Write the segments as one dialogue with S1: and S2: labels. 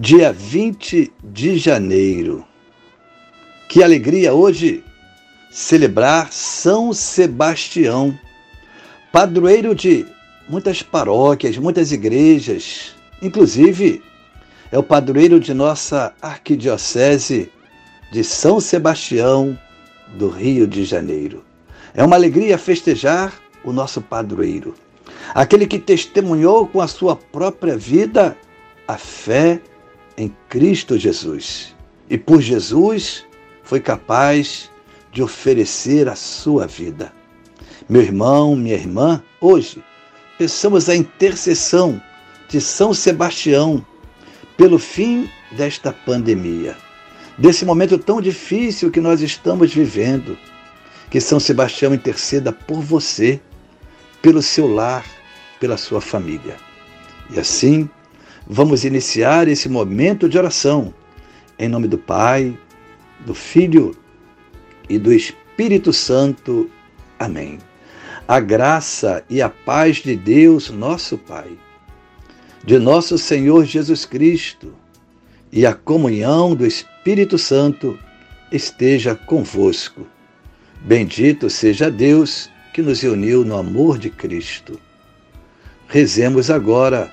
S1: dia 20 de janeiro. Que alegria hoje celebrar São Sebastião, padroeiro de muitas paróquias, muitas igrejas, inclusive é o padroeiro de nossa arquidiocese de São Sebastião do Rio de Janeiro. É uma alegria festejar o nosso padroeiro, aquele que testemunhou com a sua própria vida a fé em Cristo Jesus. E por Jesus foi capaz de oferecer a sua vida. Meu irmão, minha irmã, hoje peçamos a intercessão de São Sebastião pelo fim desta pandemia, desse momento tão difícil que nós estamos vivendo. Que São Sebastião interceda por você, pelo seu lar, pela sua família. E assim, Vamos iniciar esse momento de oração. Em nome do Pai, do Filho e do Espírito Santo. Amém. A graça e a paz de Deus, nosso Pai, de nosso Senhor Jesus Cristo e a comunhão do Espírito Santo esteja convosco. Bendito seja Deus que nos uniu no amor de Cristo. Rezemos agora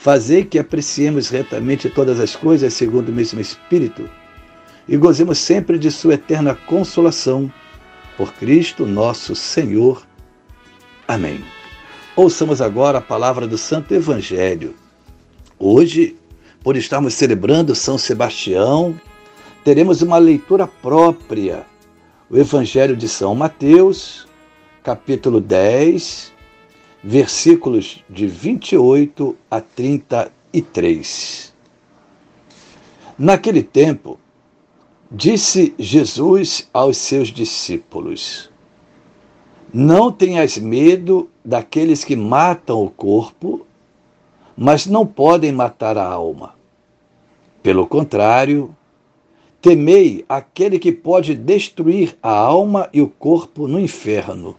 S1: Fazei que apreciemos retamente todas as coisas segundo o mesmo Espírito e gozemos sempre de Sua eterna consolação. Por Cristo nosso Senhor. Amém. Ouçamos agora a palavra do Santo Evangelho. Hoje, por estarmos celebrando São Sebastião, teremos uma leitura própria. O Evangelho de São Mateus, capítulo 10, versículos de 28 a 33. Naquele tempo, disse Jesus aos seus discípulos: Não tenhas medo daqueles que matam o corpo, mas não podem matar a alma. Pelo contrário, temei aquele que pode destruir a alma e o corpo no inferno.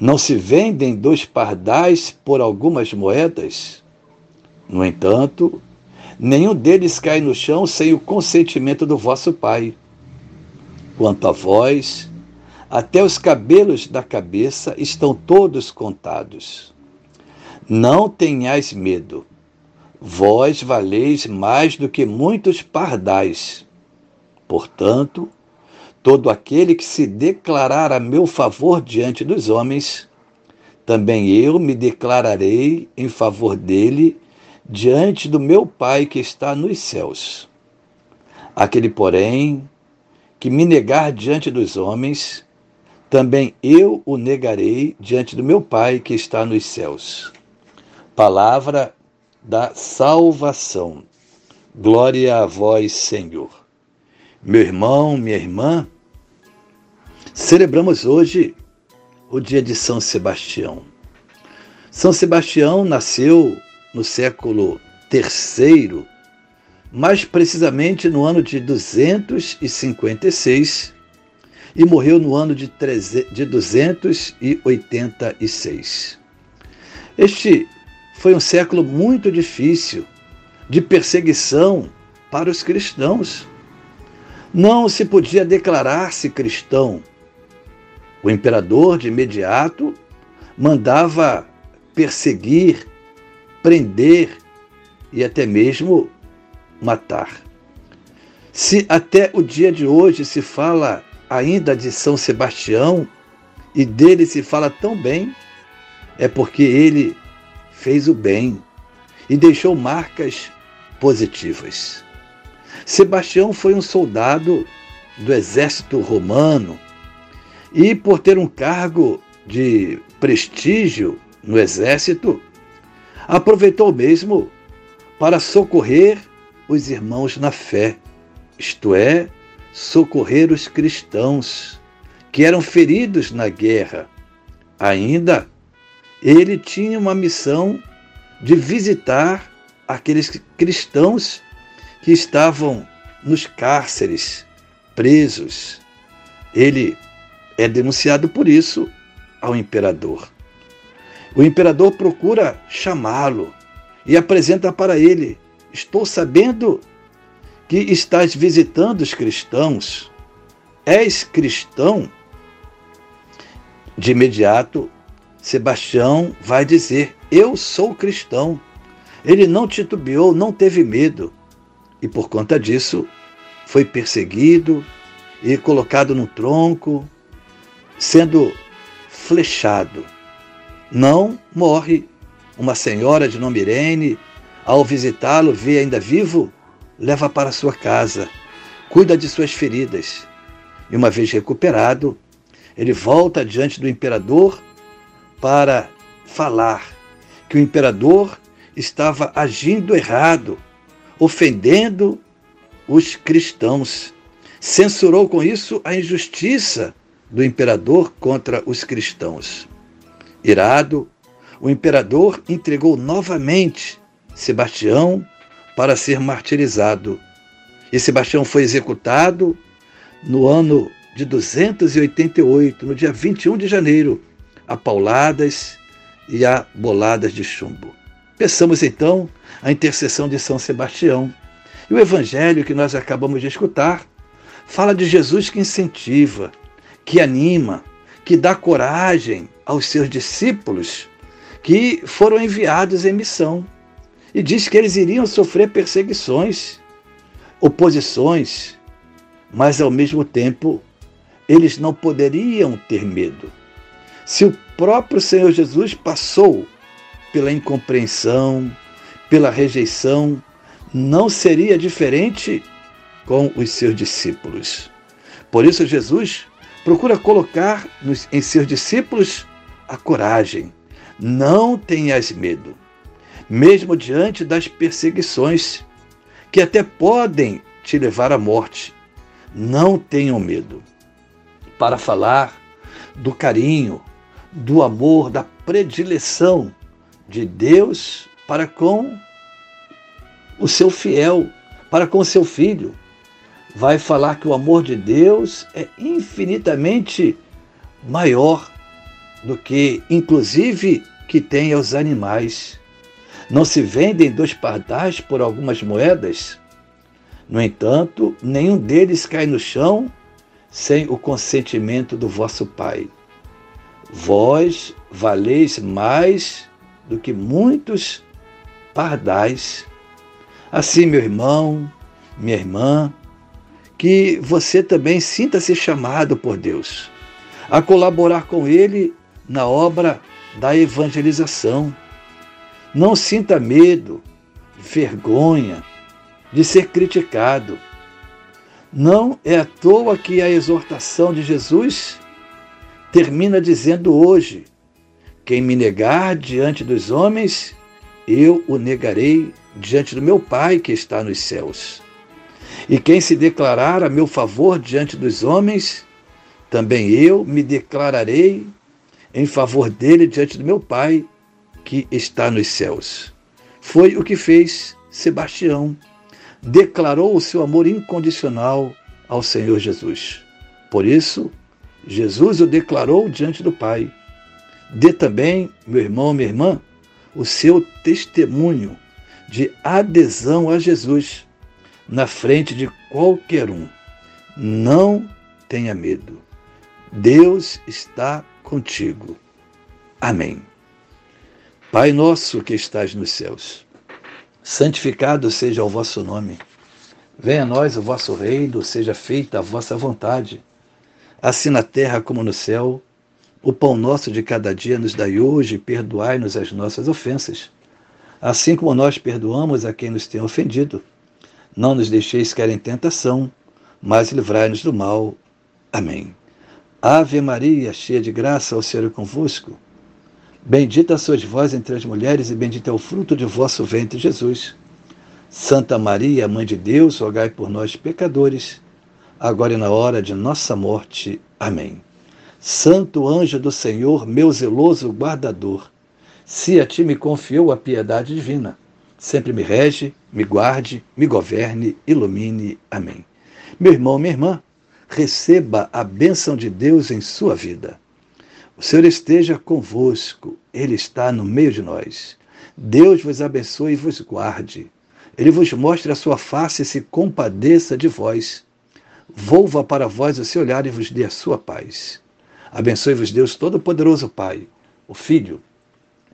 S1: Não se vendem dois pardais por algumas moedas? No entanto, nenhum deles cai no chão sem o consentimento do vosso Pai. Quanto a vós, até os cabelos da cabeça estão todos contados. Não tenhais medo, vós valeis mais do que muitos pardais. Portanto, Todo aquele que se declarar a meu favor diante dos homens, também eu me declararei em favor dele diante do meu Pai que está nos céus. Aquele, porém, que me negar diante dos homens, também eu o negarei diante do meu Pai que está nos céus. Palavra da salvação. Glória a vós, Senhor. Meu irmão, minha irmã, celebramos hoje o dia de São Sebastião. São Sebastião nasceu no século III, mais precisamente no ano de 256, e morreu no ano de 286. Este foi um século muito difícil de perseguição para os cristãos não se podia declarar-se cristão. O imperador, de imediato, mandava perseguir, prender e até mesmo matar. Se até o dia de hoje se fala ainda de São Sebastião e dele se fala tão bem, é porque ele fez o bem e deixou marcas positivas. Sebastião foi um soldado do exército romano e, por ter um cargo de prestígio no exército, aproveitou mesmo para socorrer os irmãos na fé, isto é, socorrer os cristãos que eram feridos na guerra. Ainda, ele tinha uma missão de visitar aqueles cristãos que estavam nos cárceres, presos. Ele é denunciado por isso ao imperador. O imperador procura chamá-lo e apresenta para ele: Estou sabendo que estás visitando os cristãos. És cristão? De imediato, Sebastião vai dizer: Eu sou cristão. Ele não titubeou, não teve medo. E por conta disso, foi perseguido e colocado no tronco, sendo flechado. Não morre. Uma senhora de nome Irene, ao visitá-lo, vê ainda vivo, leva para sua casa, cuida de suas feridas. E uma vez recuperado, ele volta diante do imperador para falar que o imperador estava agindo errado, ofendendo os cristãos. Censurou com isso a injustiça do imperador contra os cristãos. Irado, o imperador entregou novamente Sebastião para ser martirizado. E Sebastião foi executado no ano de 288, no dia 21 de janeiro, a pauladas e a boladas de chumbo. Peçamos então a intercessão de São Sebastião. E o evangelho que nós acabamos de escutar fala de Jesus que incentiva, que anima, que dá coragem aos seus discípulos que foram enviados em missão. E diz que eles iriam sofrer perseguições, oposições, mas ao mesmo tempo eles não poderiam ter medo. Se o próprio Senhor Jesus passou pela incompreensão, pela rejeição, não seria diferente com os seus discípulos. Por isso, Jesus procura colocar nos, em seus discípulos a coragem. Não tenhas medo, mesmo diante das perseguições que até podem te levar à morte. Não tenham medo. Para falar do carinho, do amor, da predileção de Deus para com o seu fiel, para com o seu filho. Vai falar que o amor de Deus é infinitamente maior do que, inclusive, que tem aos animais. Não se vendem dois pardais por algumas moedas? No entanto, nenhum deles cai no chão sem o consentimento do vosso Pai. Vós valeis mais do que muitos pardais. Assim, meu irmão, minha irmã, que você também sinta-se chamado por Deus a colaborar com Ele na obra da evangelização. Não sinta medo, vergonha de ser criticado. Não é à toa que a exortação de Jesus termina dizendo hoje: quem me negar diante dos homens, eu o negarei diante do meu Pai que está nos céus. E quem se declarar a meu favor diante dos homens, também eu me declararei em favor dele diante do meu Pai que está nos céus. Foi o que fez Sebastião. Declarou o seu amor incondicional ao Senhor Jesus. Por isso, Jesus o declarou diante do Pai. Dê também, meu irmão, minha irmã, o seu testemunho de adesão a Jesus na frente de qualquer um. Não tenha medo. Deus está contigo. Amém. Pai nosso que estás nos céus, santificado seja o vosso nome. Venha a nós o vosso reino, seja feita a vossa vontade, assim na terra como no céu. O pão nosso de cada dia nos dai hoje, perdoai-nos as nossas ofensas, assim como nós perdoamos a quem nos tem ofendido. Não nos deixeis cair em tentação, mas livrai-nos do mal. Amém. Ave Maria, cheia de graça, o Senhor é convosco. Bendita sois vós entre as mulheres, e bendito é o fruto de vosso ventre, Jesus. Santa Maria, Mãe de Deus, rogai por nós, pecadores, agora e na hora de nossa morte. Amém. Santo anjo do Senhor, meu zeloso guardador, se a ti me confiou a piedade divina, sempre me rege, me guarde, me governe, ilumine. Amém. Meu irmão, minha irmã, receba a bênção de Deus em sua vida. O Senhor esteja convosco, Ele está no meio de nós. Deus vos abençoe e vos guarde. Ele vos mostre a sua face e se compadeça de vós. Volva para vós o seu olhar e vos dê a sua paz. Abençoe-vos Deus Todo-Poderoso, Pai, o Filho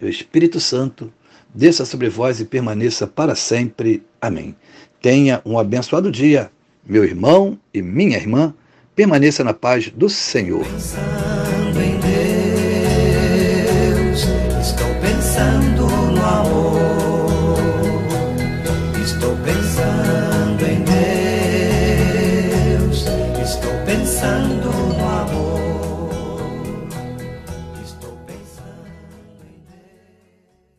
S1: e o Espírito Santo, desça sobre vós e permaneça para sempre. Amém. Tenha um abençoado dia, meu irmão e minha irmã. Permaneça na paz do Senhor.